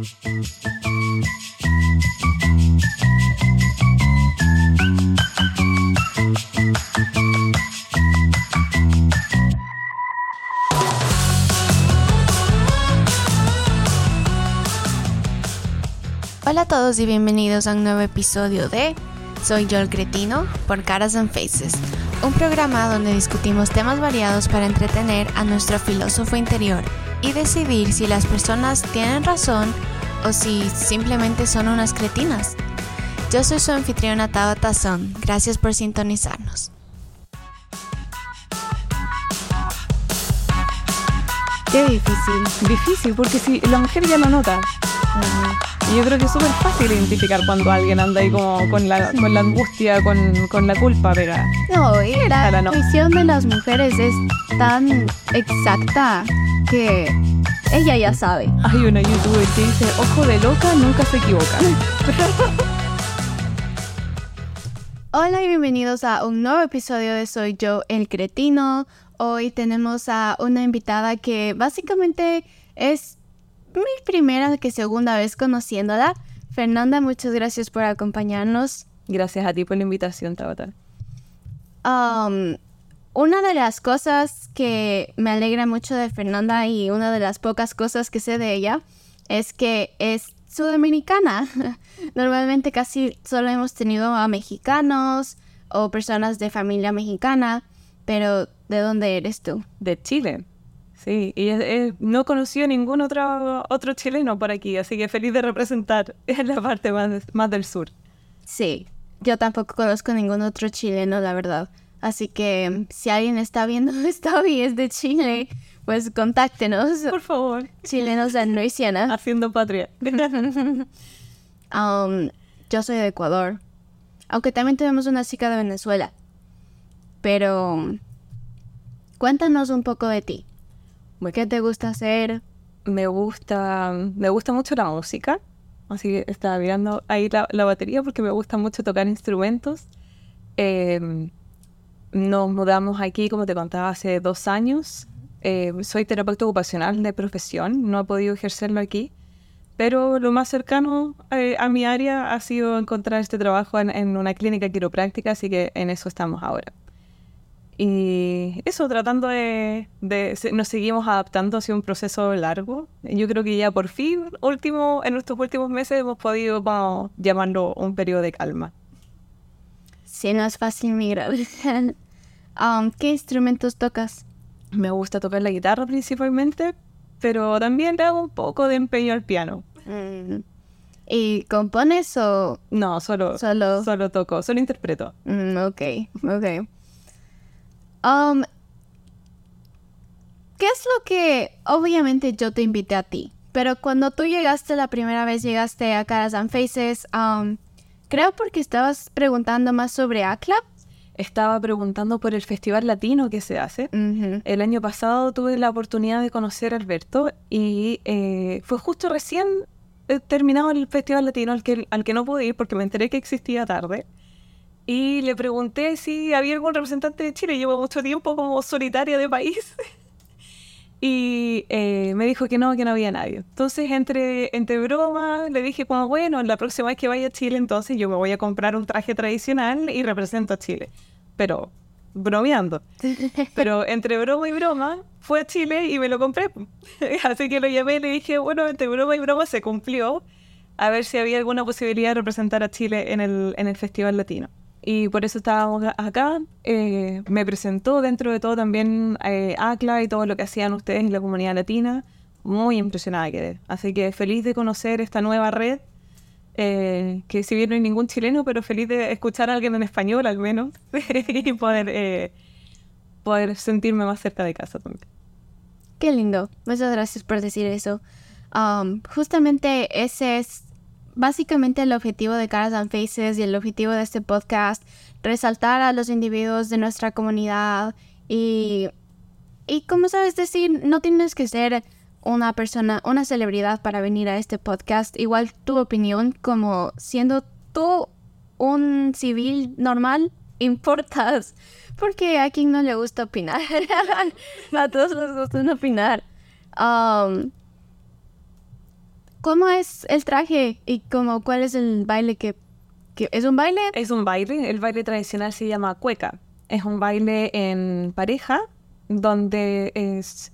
Hola a todos y bienvenidos a un nuevo episodio de Soy yo el cretino por Caras and Faces, un programa donde discutimos temas variados para entretener a nuestro filósofo interior y decidir si las personas tienen razón o si simplemente son unas cretinas. Yo soy su anfitriona Tao Tazón, gracias por sintonizarnos. Qué difícil, difícil, porque si la mujer ya lo nota. Y yo creo que es súper fácil identificar cuando alguien anda ahí como con la, con la angustia, con, con la culpa, pero No, y la no. intuición de las mujeres es tan exacta que ella ya sabe. hay una youtuber que dice, ojo de loca, nunca se equivoca. Hola y bienvenidos a un nuevo episodio de Soy yo el cretino. Hoy tenemos a una invitada que básicamente es mi primera que segunda vez conociéndola. Fernanda, muchas gracias por acompañarnos. Gracias a ti por la invitación, Tabata. Um, una de las cosas que me alegra mucho de Fernanda y una de las pocas cosas que sé de ella es que es sudamericana. Normalmente casi solo hemos tenido a mexicanos o personas de familia mexicana, pero ¿de dónde eres tú? De Chile. Sí, y es- es- no conocí a ningún otro, otro chileno por aquí, así que feliz de representar en la parte más, más del sur. Sí, yo tampoco conozco ningún otro chileno, la verdad. Así que si alguien está viendo esto y es de Chile, pues contáctenos. Por favor, Chilenos de Luisiana. haciendo patria. Um, yo soy de Ecuador. Aunque también tenemos una chica de Venezuela. Pero cuéntanos un poco de ti. ¿Qué te gusta hacer? Me gusta, me gusta mucho la música, así que estaba mirando ahí la, la batería porque me gusta mucho tocar instrumentos. Eh, nos mudamos aquí, como te contaba, hace dos años. Eh, soy terapeuta ocupacional de profesión, no he podido ejercerlo aquí, pero lo más cercano eh, a mi área ha sido encontrar este trabajo en, una clínica quiropráctica, así que en eso estamos ahora. Y eso, tratando de, Nos seguimos adaptando hacia un proceso largo. Yo creo que ya por fin, último, en estos últimos meses, hemos podido, vamos, llamarlo un periodo de calma. Si no es fácil migrar. Um, ¿Qué instrumentos tocas? Me gusta tocar la guitarra principalmente, pero también le hago un poco de empeño al piano. Mm, ¿Y compones o...? No, solo, Solo- solo toco, solo interpreto. Mm, ok, ok. Um, ¿Qué es lo que... Obviamente yo te invité a ti, pero cuando tú llegaste la primera vez, llegaste a Caras and Faces, um, creo porque estabas preguntando más sobre ACLAP. Estaba preguntando por el festival latino que se hace. El año pasado tuve la oportunidad de conocer a Alberto y eh, fue justo recién eh, terminado el Festival Latino al que, al que no pude ir porque me enteré que existía tarde. Y le pregunté si había algún representante de Chile. Llevo mucho tiempo como solitaria de país. y eh, me dijo que no, que no había nadie. Entonces, entre, entre bromas, le dije como, bueno, la próxima vez que vaya a Chile, entonces yo me voy a comprar un traje tradicional y represento a Chile. Pero bromeando. Pero entre broma y broma, fue a Chile y me lo compré. Así que lo llamé y le dije, bueno, entre broma y broma se cumplió. A ver si había alguna posibilidad de representar a Chile en el, en el Festival Latino. Y por eso estábamos acá. Eh, me presentó dentro de todo también eh, ACLA y todo lo que hacían ustedes en la comunidad latina. Muy impresionada quedé. Así que feliz de conocer esta nueva red. eh, que si bien no hay ningún chileno, pero feliz de escuchar a alguien en español al menos. y poder, eh, poder sentirme más cerca de casa también. Qué lindo. Muchas gracias por decir eso. Um, justamente ese es básicamente el objetivo de Caras and Faces y el objetivo de este podcast, resaltar a los individuos de nuestra comunidad y, y como sabes decir, no tienes que ser una persona, una celebridad para venir a este podcast. Igual tu opinión como siendo tú un civil normal importas. Porque a quien no le gusta opinar. a todos les gusta opinar. Um, ¿Cómo es el traje y como cuál es el baile que, que es un baile? Es un baile, el baile tradicional se llama cueca. Es un baile en pareja donde es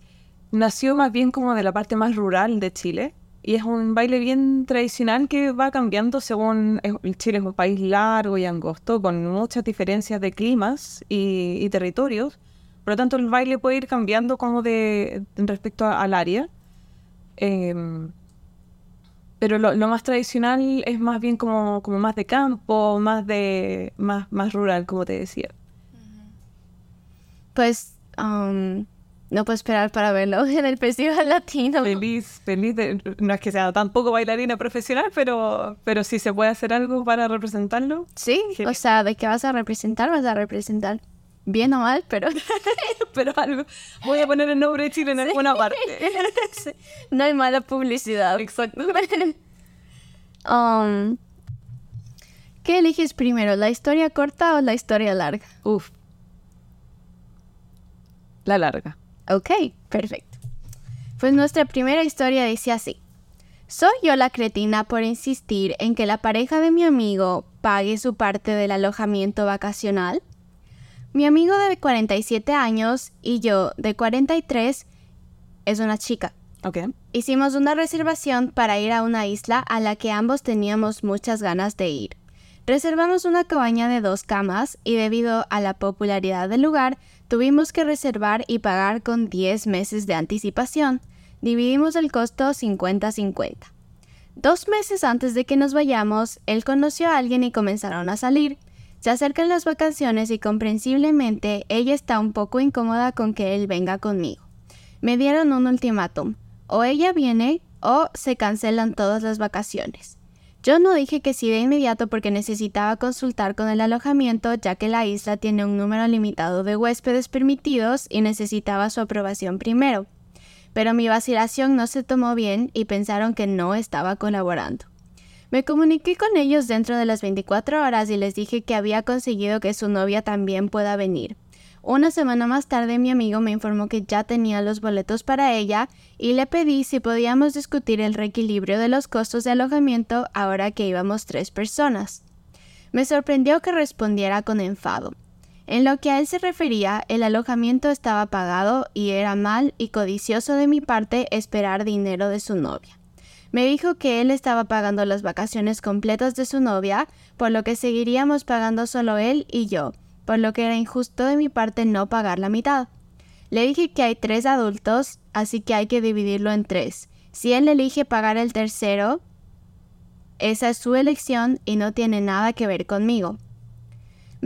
nació más bien como de la parte más rural de Chile y es un baile bien tradicional que va cambiando según Chile es un país largo y angosto con muchas diferencias de climas y, territorios. Por lo tanto, el baile puede ir cambiando como de respecto al área. Em, pero lo, más tradicional es más bien como, como más de campo, más de más, más rural, como te decía. Pues um, no puedo esperar para verlo en el Festival Latino. Feliz, feliz. no es que sea tampoco bailarina profesional, pero, pero si se puede hacer algo para representarlo. Sí, o sea, ¿de qué vas a representar? Vas a representar bien o mal, pero... pero algo. Voy a poner el nombre de Chile en alguna parte. No hay mala publicidad. Exacto. um, ¿Qué eliges primero, la historia corta o la historia larga? Uf. La larga. Ok, perfecto. Pues nuestra primera historia dice así. Soy yo la cretina por insistir en que la pareja de mi amigo pague su parte del alojamiento vacacional. Mi amigo de 47 años y yo de 43 es una chica. Ok. Hicimos una reservación para ir a una isla a la que ambos teníamos muchas ganas de ir. Reservamos una cabaña de dos camas y debido a la popularidad del lugar, tuvimos que reservar y pagar con 10 meses de anticipación. Dividimos el costo 50-50. Dos meses antes de que nos vayamos, él conoció a alguien y comenzaron a salir. Se acercan las vacaciones y comprensiblemente ella está un poco incómoda con que él venga conmigo. Me dieron un ultimátum. O ella viene o se cancelan todas las vacaciones. Yo no dije que sí de inmediato porque necesitaba consultar con el alojamiento ya que la isla tiene un número limitado de huéspedes permitidos y necesitaba su aprobación primero. Pero mi vacilación no se tomó bien y pensaron que no estaba colaborando. Me comuniqué con ellos dentro de las 24 horas y les dije que había conseguido que su novia también pueda venir. Una semana más tarde mi amigo me informó que ya tenía los boletos para ella y le pedí si podíamos discutir el reequilibrio de los costos de alojamiento ahora que íbamos tres personas. Me sorprendió que respondiera con enfado. En lo que a él se refería, el alojamiento estaba pagado y era mal y codicioso de mi parte esperar dinero de su novia. Me dijo que él estaba pagando las vacaciones completas de su novia, por lo que seguiríamos pagando solo él y yo, por lo que era injusto de mi parte no pagar la mitad. Le dije que hay tres adultos, así que hay que dividirlo en tres. Si él elige pagar el tercero, esa es su elección y no tiene nada que ver conmigo.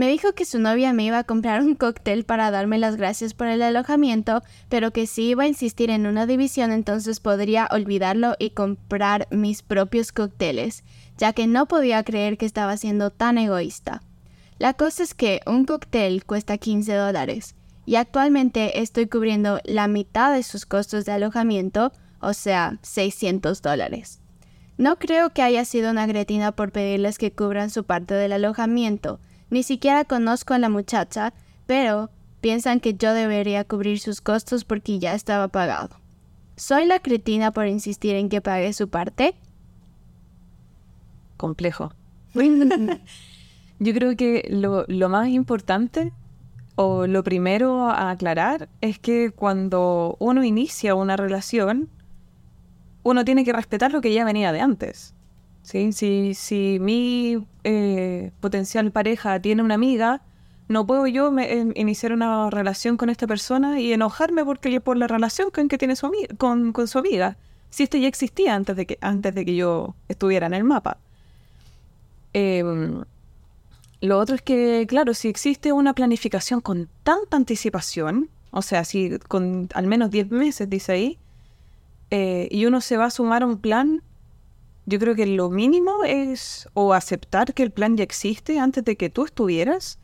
Me dijo que su novia me iba a comprar un cóctel para darme las gracias por el alojamiento, pero que si iba a insistir en una división entonces podría olvidarlo y comprar mis propios cócteles, ya que no podía creer que estaba siendo tan egoísta. La cosa es que un cóctel cuesta 15 dólares y actualmente estoy cubriendo la mitad de sus costos de alojamiento, o sea, 600 dólares. No creo que haya sido una gretina por pedirles que cubran su parte del alojamiento, ni siquiera conozco a la muchacha, pero piensan que yo debería cubrir sus costos porque ya estaba pagado. ¿Soy la cretina por insistir en que pague su parte? Complejo. Yo creo que lo, lo más importante o lo primero a aclarar es que cuando uno inicia una relación, uno tiene que respetar lo que ya venía de antes. ¿Sí? Si, si mi eh, potencial pareja tiene una amiga, no puedo yo iniciar una relación con esta persona y enojarme porque por la relación con que tiene su con, con, su amiga. Si esto ya existía antes de que, antes de que yo estuviera en el mapa. Eh, lo otro es que, claro, si existe una planificación con tanta anticipación, o sea, si con al menos 10 meses, dice ahí, eh, y uno se va a sumar a un plan, yo creo que lo mínimo es o aceptar que el plan ya existe antes de que tú estuvieras,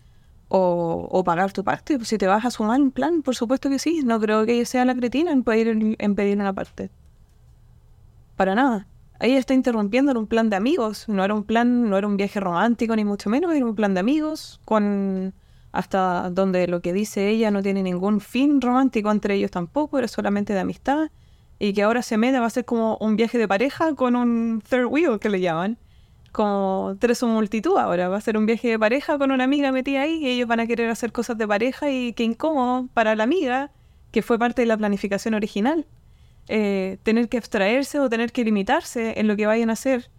o, pagar tu parte. Si te vas a sumar un plan, por supuesto que sí. No creo que sea la cretina en pedir, en pedir una parte. Para nada ahí está interrumpiendo en un plan de amigos. No era un plan, no era un viaje romántico ni mucho menos, era un plan de amigos con hasta donde lo que dice ella no tiene ningún fin romántico entre ellos tampoco, era solamente de amistad. Y que ahora se mete, va a ser como un viaje de pareja con un third wheel que le llaman. Como tres o multitud ahora, va a ser un viaje de pareja con una amiga metida ahí y ellos van a querer hacer cosas de pareja y qué incómodo para la amiga, que fue parte de la planificación original, eh, tener que abstraerse o tener que limitarse en lo que vayan a hacer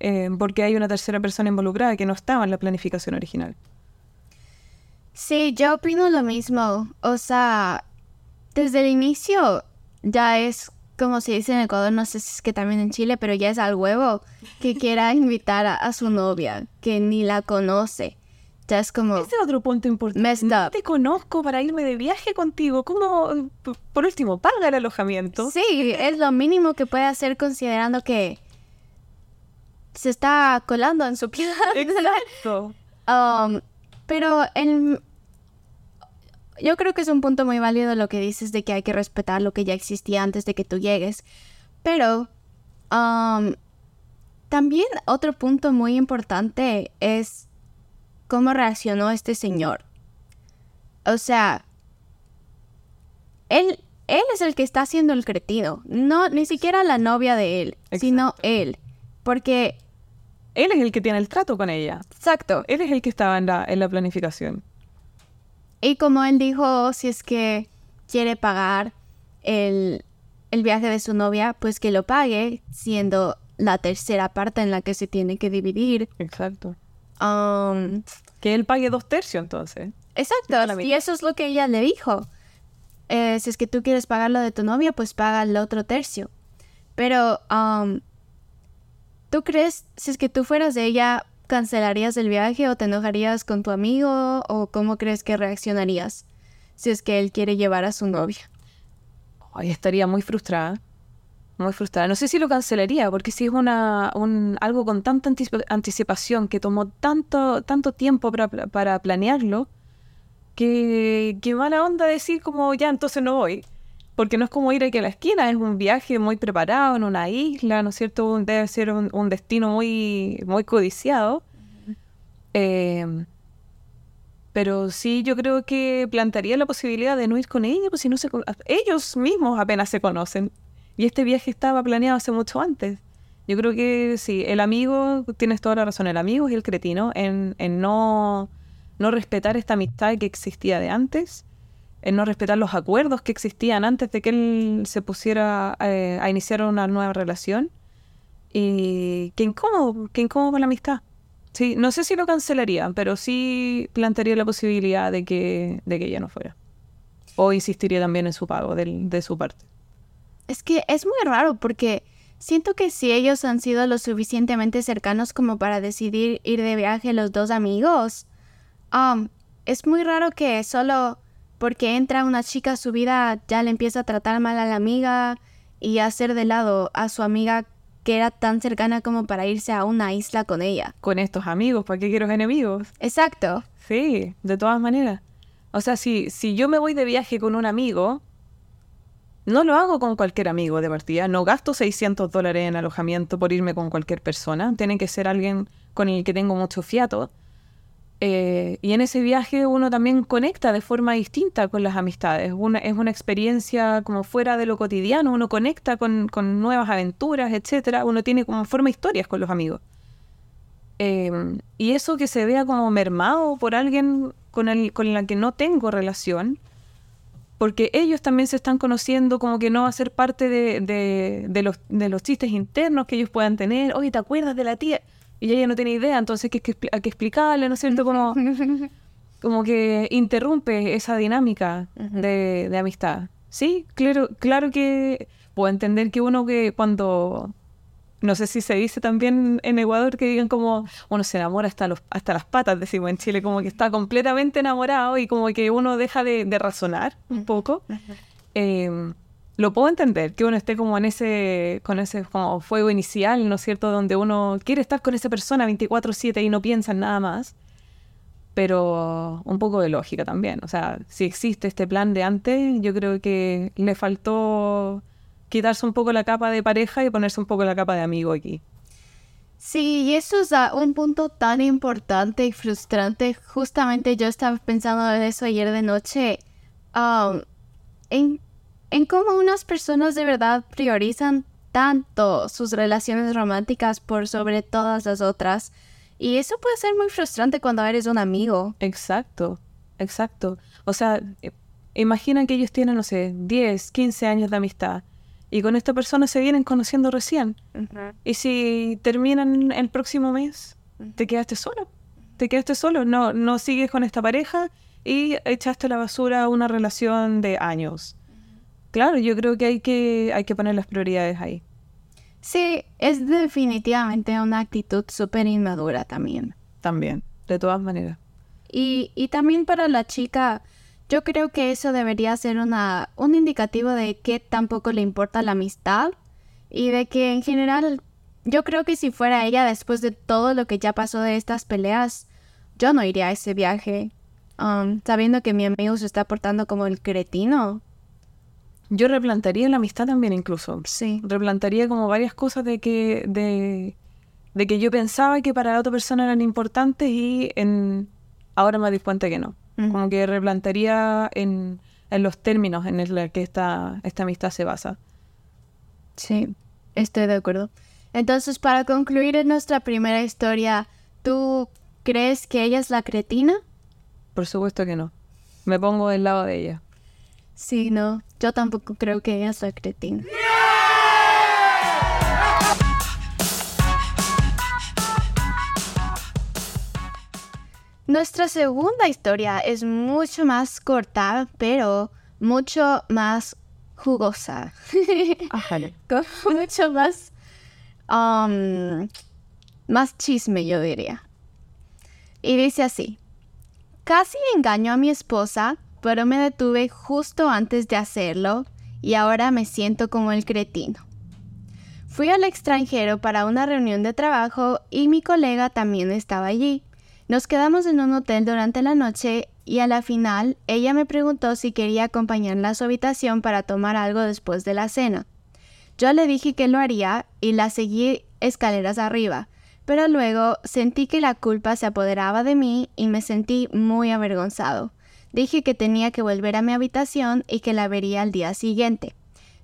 eh, porque hay una tercera persona involucrada que no estaba en la planificación original. Sí, yo opino lo mismo. O sea, desde el inicio ya es como se dice en Ecuador, no sé si es que también en Chile, pero ya es al huevo que quiera invitar a, su novia, que ni la conoce. Ya es como... Ese es otro punto importante. No te conozco para irme de viaje contigo. ¿Cómo, por último, paga el alojamiento? Sí, es lo mínimo que puede hacer considerando que se está colando en su piel. Exacto. Um, pero en, yo creo que es un punto muy válido lo que dices de que hay que respetar lo que ya existía antes de que tú llegues. Pero um, también otro punto muy importante es cómo reaccionó este señor. O sea, él, él es el que está haciendo el cretino. No, ni siquiera la novia de él, sino él. Porque... Él es el que tiene el trato con ella. Exacto. Él es el que estaba en la, en la planificación. Y como él dijo, si es que quiere pagar el, viaje de su novia, pues que lo pague, siendo la tercera parte en la que se tiene que dividir. Exacto. Um, que él pague dos tercios entonces. Exacto, y eso es lo que ella le dijo. Eh, si es que tú quieres pagar lo de tu novia, pues paga el otro tercio. Pero, um, ¿tú crees, si es que tú fueras de ella, ¿Cancelarías el viaje o te enojarías con tu amigo o cómo crees que reaccionarías si es que él quiere llevar a su novia? Ay, estaría muy frustrada. Muy frustrada. No sé si lo cancelaría, porque si es una, un, algo con tanta anticipación, que tomó tanto, tanto tiempo para, para planearlo, que, que mala onda decir como ya entonces no voy porque no es como ir aquí a la esquina, es un viaje muy preparado en una isla, ¿no es cierto? Debe ser un, destino muy, muy codiciado. Em, pero sí, yo creo que plantearía la posibilidad de no ir con ella, pues si no se ellos mismos apenas se conocen. Y este viaje estaba planeado hace mucho antes. Yo creo que sí, el amigo, tienes toda la razón, el amigo es el cretino en, en no, no respetar esta amistad que existía de antes en no respetar los acuerdos que existían antes de que él se pusiera eh, a iniciar una nueva relación. Y qué incómodo, qué incómodo con la amistad. Sí, no sé si lo cancelaría, pero sí plantearía la posibilidad de que, de que ella no fuera. O insistiría también en su pago de su parte. Es que es muy raro porque siento que si ellos han sido lo suficientemente cercanos como para decidir ir de viaje los dos amigos, um, es muy raro que solo porque entra una chica a su vida, ya le empieza a tratar mal a la amiga y a hacer de lado a su amiga que era tan cercana como para irse a una isla con ella. Con estos amigos, ¿para qué quiero enemigos? Exacto. Sí, de todas maneras. O sea, si, si yo me voy de viaje con un amigo, no lo hago con cualquier amigo de partida. No gasto 600 dólares en alojamiento por irme con cualquier persona. Tiene que ser alguien con el que tengo mucho fiato. Eh, y en ese viaje uno también conecta de forma distinta con las amistades. Una, es una experiencia como fuera de lo cotidiano, uno conecta con, nuevas aventuras, etc. Uno tiene como forma historias con los amigos. Eh, y eso que se vea como mermado por alguien con, el, con la que no tengo relación, porque ellos también se están conociendo como que no va a ser parte de, de, los, de los chistes internos que ellos puedan tener. Oye, ¿te acuerdas de la tía? Y ella no tiene idea, entonces hay que, hay que explicarle, ¿no es cierto? Como, como que interrumpe esa dinámica de, de, amistad. Sí, claro, claro que puedo entender que uno que cuando, no sé si se dice también en Ecuador, que digan como uno se enamora hasta, los, hasta las patas, decimos en Chile, como que está completamente enamorado y como que uno deja de, de razonar un poco. Eh, lo puedo entender, que uno esté como en ese, con ese como fuego inicial, ¿no es cierto? Donde uno quiere estar con esa persona 24/7 y no piensa en nada más. Pero un poco de lógica también. O sea, si existe este plan de antes, yo creo que le faltó quitarse un poco la capa de pareja y ponerse un poco la capa de amigo aquí. Sí, y eso es un punto tan importante y frustrante. Justamente yo estaba pensando en eso ayer de noche. Um, en en cómo unas personas de verdad priorizan tanto sus relaciones románticas por sobre todas las otras. Y eso puede ser muy frustrante cuando eres un amigo. Exacto, exacto. O sea, eh, imagina que ellos tienen, no sé, 10, 15 años de amistad y con esta persona se vienen conociendo recién. Y si terminan el próximo mes, te quedaste solo. Te quedaste solo, no, no sigues con esta pareja y echaste a la basura una relación de años. Claro, yo creo que hay que, hay que poner las prioridades ahí. Sí, es definitivamente una actitud súper inmadura también. También, de todas maneras. Y, y también para la chica, yo creo que eso debería ser una, un indicativo de que tampoco le importa la amistad y de que en general, yo creo que si fuera ella después de todo lo que ya pasó de estas peleas, yo no iría a ese viaje, um, sabiendo que mi amigo se está portando como el cretino. Yo replantaría la amistad también incluso. Sí. Replantaría como varias cosas de que, de, de que yo pensaba que para la otra persona eran importantes y en, ahora me di cuenta que no. Como que replantaría en, en los términos en los que esta, esta amistad se basa. Sí, estoy de acuerdo. Entonces, para concluir en nuestra primera historia, ¿tú crees que ella es la cretina? Por supuesto que no. Me pongo del lado de ella. Sí, no. Yo tampoco creo que ella es la cretina. Nuestra segunda historia es mucho más corta, pero mucho más jugosa. Ajá. mucho más, um, más chisme, yo diría. Y dice así, casi engaño a mi esposa, pero me detuve justo antes de hacerlo y ahora me siento como el cretino. Fui al extranjero para una reunión de trabajo y mi colega también estaba allí. Nos quedamos en un hotel durante la noche y a la final ella me preguntó si quería acompañarla a su habitación para tomar algo después de la cena. Yo le dije que lo haría y la seguí escaleras arriba, pero luego sentí que la culpa se apoderaba de mí y me sentí muy avergonzado. Dije que tenía que volver a mi habitación y que la vería al día siguiente.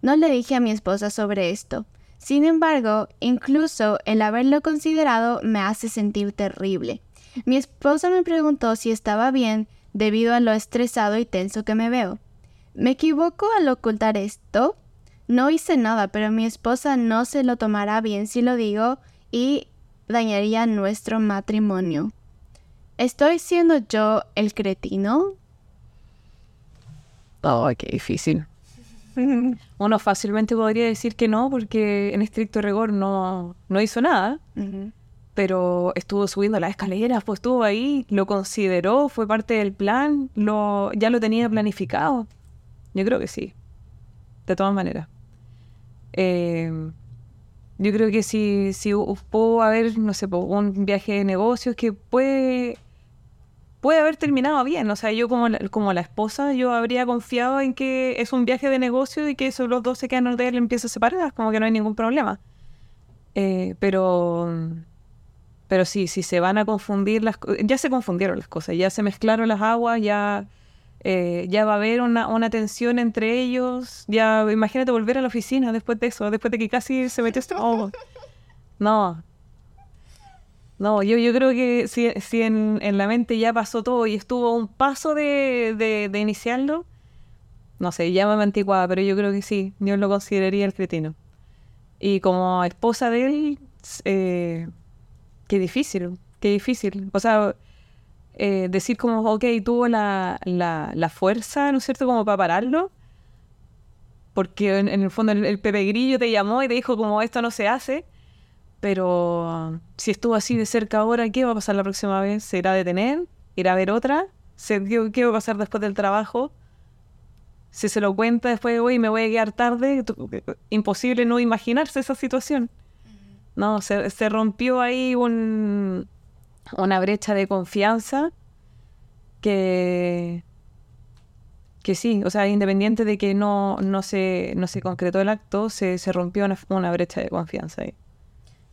No le dije a mi esposa sobre esto. Sin embargo, incluso el haberlo considerado me hace sentir terrible. Mi esposa me preguntó si estaba bien debido a lo estresado y tenso que me veo. ¿Me equivoco al ocultar esto? No hice nada, pero mi esposa no se lo tomará bien si lo digo y dañaría nuestro matrimonio. ¿Estoy siendo yo el cretino? Oh, qué difícil. Uno fácilmente podría decir que no, porque en estricto rigor no, no hizo nada pero estuvo subiendo las escaleras, pues estuvo ahí, lo consideró, fue parte del plan, lo, ya lo tenía planificado. Yo creo que sí, de todas maneras. Eh, yo creo que si, si pudo haber, no sé, un viaje de negocios que puede, puede haber terminado bien. O sea, yo como la, como la esposa, yo habría confiado en que es un viaje de negocio y que esos los dos se quedan en el empieza a separar, como que no hay ningún problema. Eh, pero pero sí, si se van a confundir las cosas, ya se confundieron las cosas, ya se mezclaron las aguas, ya, eh, ya va a haber una, una, tensión entre ellos. Ya, imagínate volver a la oficina después de eso, después de que casi se metió esto. Oh. No. No, yo, yo creo que si, si en, en, la mente ya pasó todo y estuvo un paso de, de, de iniciarlo, no sé, llámame anticuada, pero yo creo que sí, yo lo consideraría el cretino. Y como esposa de él, eh, Qué difícil, qué difícil. O sea, eh, decir como, ok, tuvo la, la, fuerza, ¿no es cierto?, como para pararlo. Porque en, el fondo el, Pepe Grillo te llamó y te dijo como esto no se hace. Pero si estuvo así de cerca ahora, ¿qué va a pasar la próxima vez? ¿Se irá a detener? ¿Irá a ver otra? ¿Qué, va a pasar después del trabajo? Si se lo cuenta después de hoy me voy a quedar tarde, imposible no imaginarse esa situación. No, se, se rompió ahí un, una brecha de confianza que, que sí, o sea, independiente de que no, no, se, no se concretó el acto, se, se rompió una, una brecha de confianza ahí.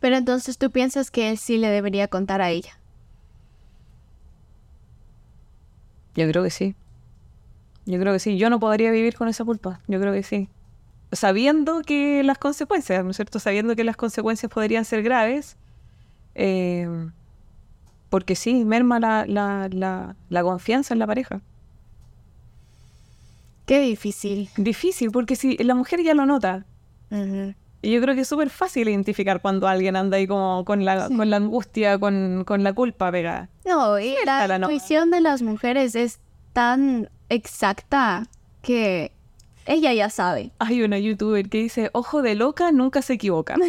Pero entonces tú piensas que él sí le debería contar a ella. Yo creo que sí. Yo creo que sí. Yo no podría vivir con esa culpa. Yo creo que sí. Sabiendo que las consecuencias, ¿no es cierto? Sabiendo que las consecuencias podrían ser graves. eh, porque sí, merma la, la, la, la confianza en la pareja. Qué difícil. Difícil, porque si la mujer ya lo nota. Y yo creo que es súper fácil identificar cuando alguien anda ahí como con la, Sí. con la angustia, con, con la culpa pegada. No, y la nomás. intuición de las mujeres es tan exacta que ella ya sabe. Hay una youtuber que dice, ojo de loca nunca se equivoca.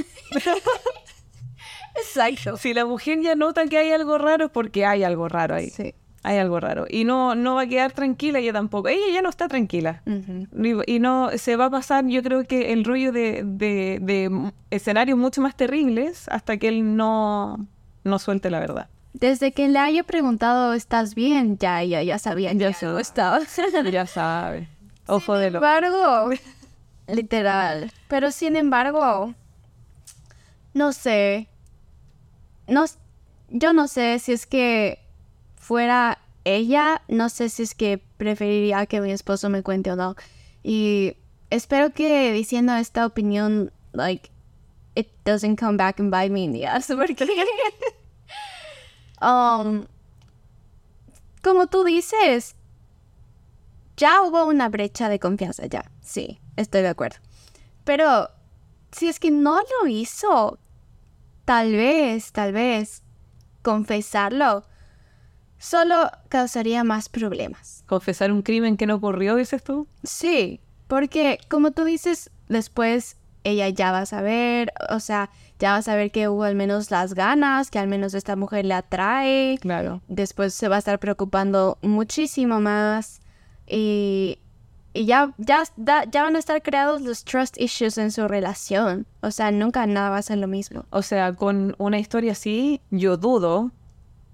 Exacto. si la mujer ya nota que hay algo raro es porque hay algo raro ahí. Sí. Hay algo raro. Y no, no va a quedar tranquila ella tampoco. Ella ya no está tranquila. Y y no se va a pasar, yo creo que el rollo de, de, escenarios mucho más terribles hasta que él no, no suelte la verdad. Desde que le haya preguntado, ¿estás bien? Ya, ya, ya sabía Ya que sé. no estaba. Ya sabe. Ojo de Sin loco. embargo, literal. Pero sin embargo, no sé. No, yo no sé si es que fuera ella, no sé si es que preferiría que mi esposo me cuente o no. Y espero que diciendo esta opinión, like, it doesn't come back and bite me in the ass. Um, como tú dices, ya hubo una brecha de confianza, ya. Sí, estoy de acuerdo. Pero si es que no lo hizo, tal vez, tal vez, confesarlo solo causaría más problemas. Confesar un crimen que no ocurrió, dices tú. Sí, porque como tú dices, después ella ya va a saber, o sea, ya va a saber que hubo al menos las ganas, que al menos esta mujer le atrae, Claro. después se va a estar preocupando muchísimo más y, y ya, ya, ya van a estar creados los trust issues en su relación. O sea, nunca nada va a ser lo mismo. O sea, con una historia así, yo dudo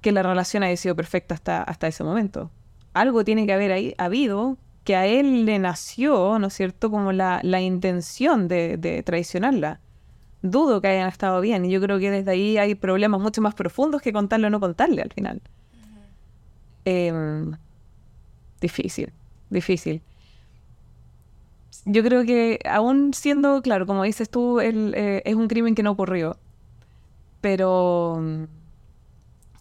que la relación haya sido perfecta hasta, hasta ese momento. Algo tiene que haber ahí, habido que a él le nació, ¿no es cierto?, como la, la intención de, de traicionarla. Dudo que hayan estado bien. Y yo creo que desde ahí hay problemas mucho más profundos que contarle o no contarle al final. Em, difícil, difícil. Yo creo que aún siendo, claro, como dices tú, el, eh, es un crimen que no ocurrió. Pero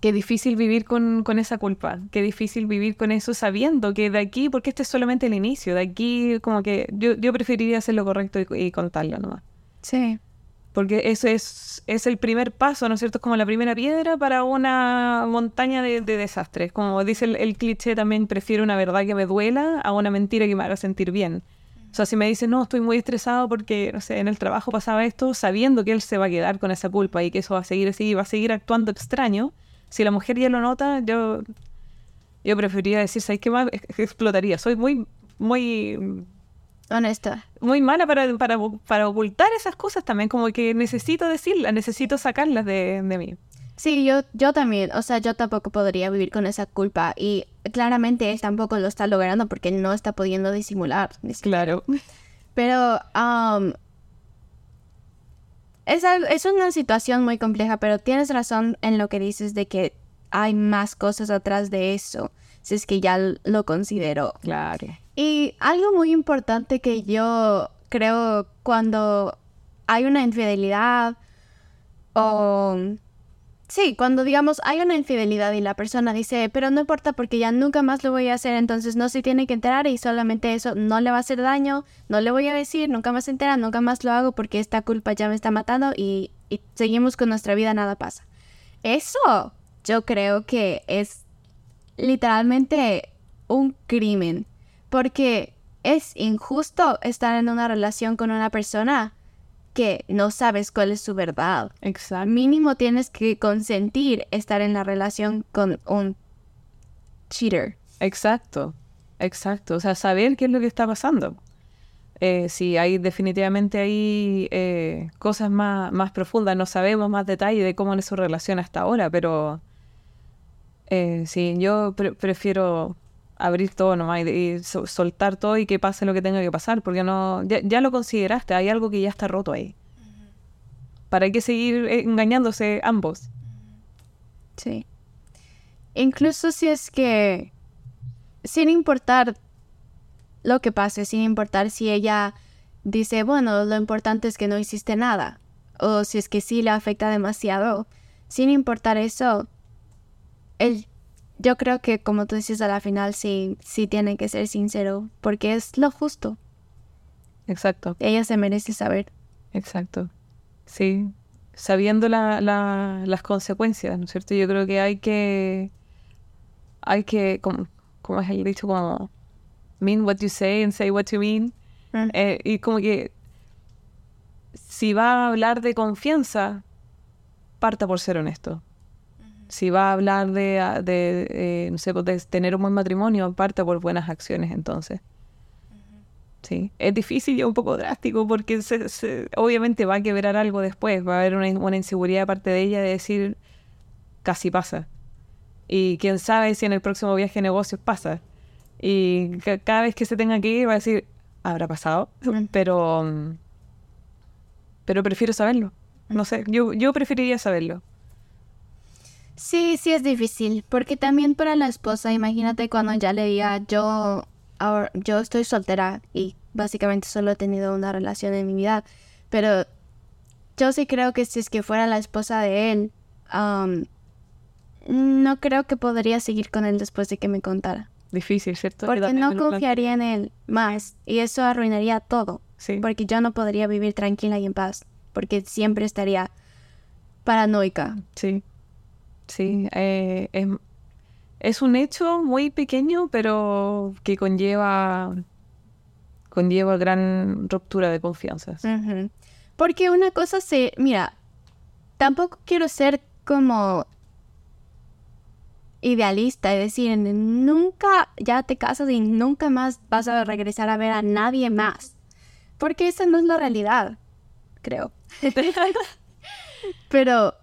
qué difícil vivir con, con esa culpa, qué difícil vivir con eso sabiendo que de aquí, porque este es solamente el inicio, de aquí como que yo, yo preferiría hacer lo correcto y, y contarlo nomás. Sí. Porque eso es, es el primer paso, ¿no es cierto? Es como la primera piedra para una montaña de, de desastres. Como dice el, el cliché también, prefiero una verdad que me duela a una mentira que me haga sentir bien. O sea, si me dice, no, estoy muy estresado porque, no sé, en el trabajo pasaba esto, sabiendo que él se va a quedar con esa culpa y que eso va a seguir así va a seguir actuando extraño, si la mujer ya lo nota, yo, yo preferiría decir, ¿sabes qué más? Explotaría. Soy muy, muy Honesta. muy mala para, para, para ocultar esas cosas también, como que necesito decirlas, necesito sacarlas de, de mí. Sí, yo, yo también, o sea, yo tampoco podría vivir con esa culpa y claramente él tampoco lo está logrando porque no está pudiendo disimular. Claro. Pero um, es, es una situación muy compleja, pero tienes razón en lo que dices de que hay más cosas atrás de eso, si es que ya lo considero. Claro. Y algo muy importante que yo creo cuando hay una infidelidad o... Sí, cuando digamos hay una infidelidad y la persona dice, pero no importa porque ya nunca más lo voy a hacer, entonces no se tiene que enterar y solamente eso no le va a hacer daño, no le voy a decir, nunca más se entera, nunca más lo hago porque esta culpa ya me está matando y, y seguimos con nuestra vida, nada pasa. Eso yo creo que es literalmente un crimen. Porque es injusto estar en una relación con una persona que no sabes cuál es su verdad. Exacto. Mínimo tienes que consentir estar en la relación con un cheater. Exacto. Exacto. O sea, saber qué es lo que está pasando. Eh, sí, hay definitivamente hay eh, cosas más, más profundas. No sabemos más detalle de cómo es su relación hasta ahora, pero eh, sí, yo pre- prefiero abrir todo nomás y, y so- soltar todo y que pase lo que tenga que pasar, porque no ya, ya lo consideraste, hay algo que ya está roto ahí. ¿Para qué seguir eh, engañándose ambos? Sí. Incluso si es que, sin importar lo que pase, sin importar si ella dice, bueno, lo importante es que no hiciste nada, o si es que sí le afecta demasiado, sin importar eso, él, yo creo que como tú dices a la final, sí, sí tiene que ser sincero, porque es lo justo. Exacto. Ella se merece saber. Exacto. Sí. Sabiendo la, la, las consecuencias, ¿no es cierto? Yo creo que hay que. Hay que. Como, como es el dicho, como. Mean what you say and say what you mean. Mm. Eh, y como que. Si va a hablar de confianza, parta por ser honesto. Si va a hablar de, a- de, eh, no sé, pues, de tener un buen matrimonio, parta por buenas acciones entonces. Sí, es difícil y un poco drástico porque se- se- obviamente va a quebrar algo después, va a haber una, una inseguridad de parte de ella de decir, casi pasa. Y quién sabe si en el próximo viaje de negocios pasa. Y ca- cada vez que se tenga que ir va a decir, habrá pasado, pero, pero prefiero saberlo. No sé, yo, yo preferiría saberlo. Sí, sí es difícil, porque también para la esposa, imagínate cuando ya le diga, yo, ahora, yo estoy soltera y básicamente solo he tenido una relación en mi vida, pero yo sí creo que si es que fuera la esposa de él, am, no creo que podría seguir con él después de que me contara, Difícil, ¿cierto? Porque no confiaría en él más y eso arruinaría todo, Sí. porque yo no podría vivir tranquila y en paz, porque siempre estaría paranoica. Sí, sí, eh, es, es un hecho muy pequeño, pero que conlleva, conlleva gran ruptura de confianzas. Porque una cosa se, mira, tampoco quiero ser como idealista y decir, nunca ya te casas y nunca más vas a regresar a ver a nadie más. Porque esa no es la realidad, creo. Pero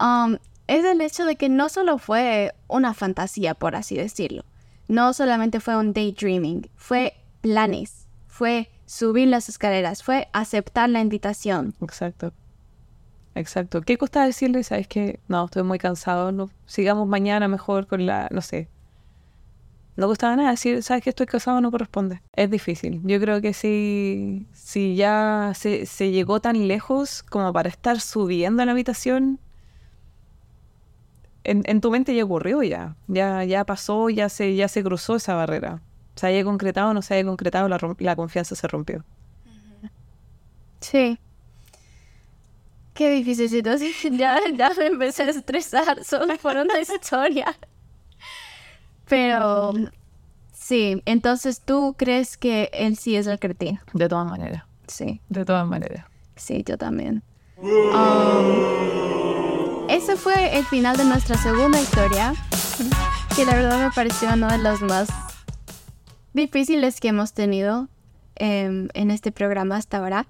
um, es el hecho de que no solo fue una fantasía, por así decirlo. No solamente fue un daydreaming, fue planes, fue subir las escaleras, fue aceptar la invitación. Exacto. Exacto. ¿Qué cuesta decirle? ¿Sabes qué? No, estoy muy cansado. No, sigamos mañana mejor con la, no sé. No costaba nada decir, ¿sabes que estoy casado? No corresponde. Es difícil. Yo creo que si, si ya se, se llegó tan lejos como para estar subiendo a la habitación, en, en tu mente ya ocurrió ya. Ya, ya pasó, ya se, ya se cruzó esa barrera. Se haya concretado o no se haya concretado, la, la confianza se rompió. Sí. Qué difícil situación. Ya, ya me empecé a estresar solo por una historia. Pero sí, entonces tú crees que él sí es el cretino. De todas maneras. Sí, De todas maneras. sí, yo también. Um, ese fue el final de nuestra segunda historia, que la verdad me pareció uno de los más difíciles que hemos tenido em, en este programa hasta ahora.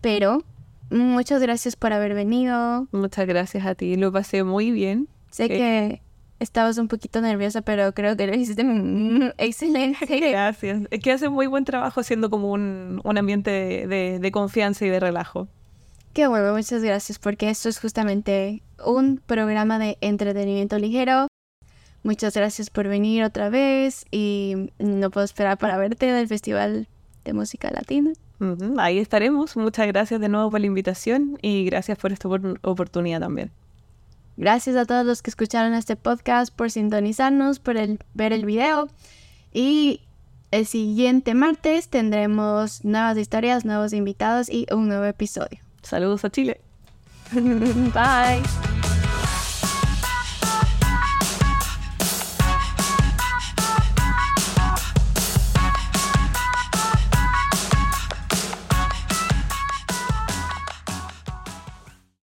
Pero muchas gracias por haber venido. Muchas gracias a ti, lo pasé muy bien. Sé Sí. que estabas un poquito nerviosa, pero creo que lo hiciste excelente. Gracias. Es que hace muy buen trabajo haciendo como un, un ambiente de, de- de confianza y de relajo. Qué bueno, muchas gracias, porque esto es justamente un programa de entretenimiento ligero. Muchas gracias por venir otra vez y no puedo esperar para verte en el Festival de Música Latina. Ahí estaremos. Muchas gracias de nuevo por la invitación y gracias por esta opor- oportunidad también. Gracias a todos los que escucharon este podcast por sintonizarnos, por el, ver el video. Y el siguiente martes tendremos nuevas historias, nuevos invitados y un nuevo episodio. Saludos a Chile. Bye.